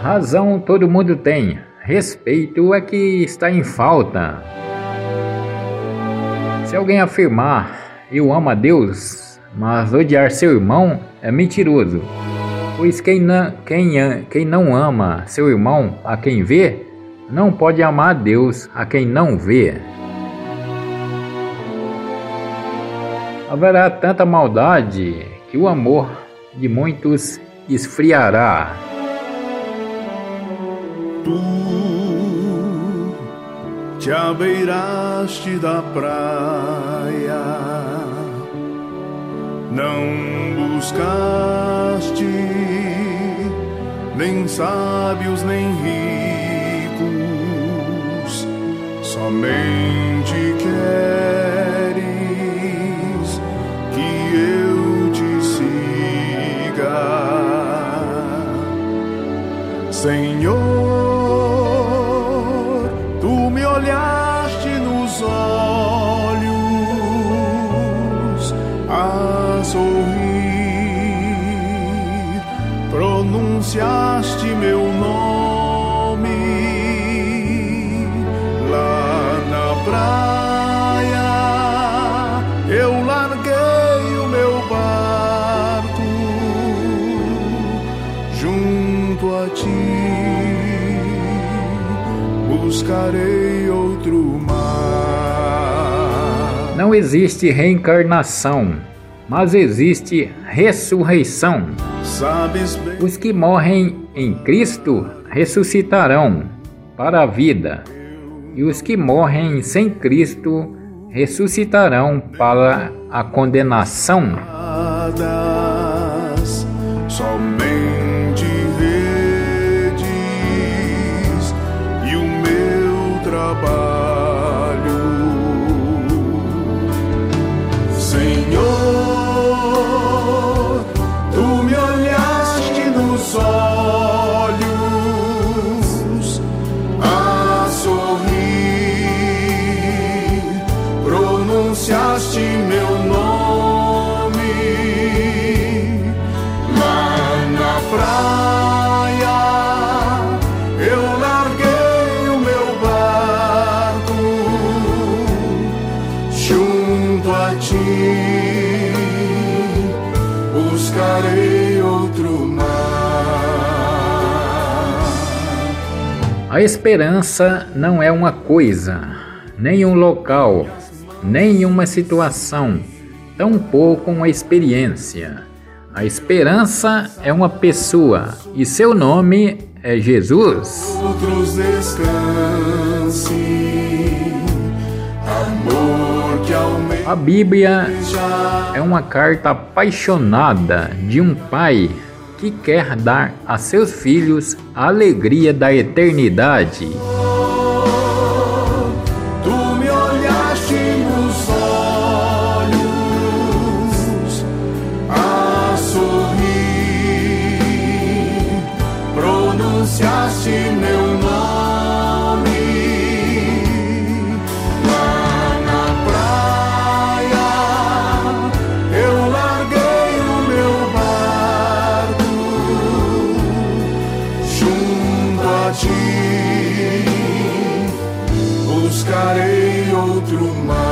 Razão todo mundo tem, respeito é que está em falta. Se alguém afirmar eu amo a Deus, mas odiar seu irmão é mentiroso. Pois quem não, quem, quem não ama seu irmão a quem vê, não pode amar a Deus a quem não vê. Haverá tanta maldade que o amor de muitos esfriará. Tu. Te abeiraste da praia, não buscaste nem sábios nem ricos, somente sorrir, pronunciaste meu nome lá na praia. Eu larguei o meu barco junto a ti buscarei outro mar. Não existe reencarnação, mas existe ressurreição. Os que morrem em Cristo ressuscitarão para a vida, e os que morrem sem Cristo ressuscitarão para a condenação. somente praia. Eu larguei o meu barco junto a ti, buscarei outro mar. A esperança não é uma coisa, nem um local, nem uma situação, tampouco uma experiência. A esperança é uma pessoa e seu nome é Jesus. outros. Amor que A Bíblia é uma carta apaixonada de um pai que quer dar a seus filhos a alegria da eternidade. Pronunciaste meu nome lá na praia. Eu larguei o meu barco junto a ti buscarei outro mar.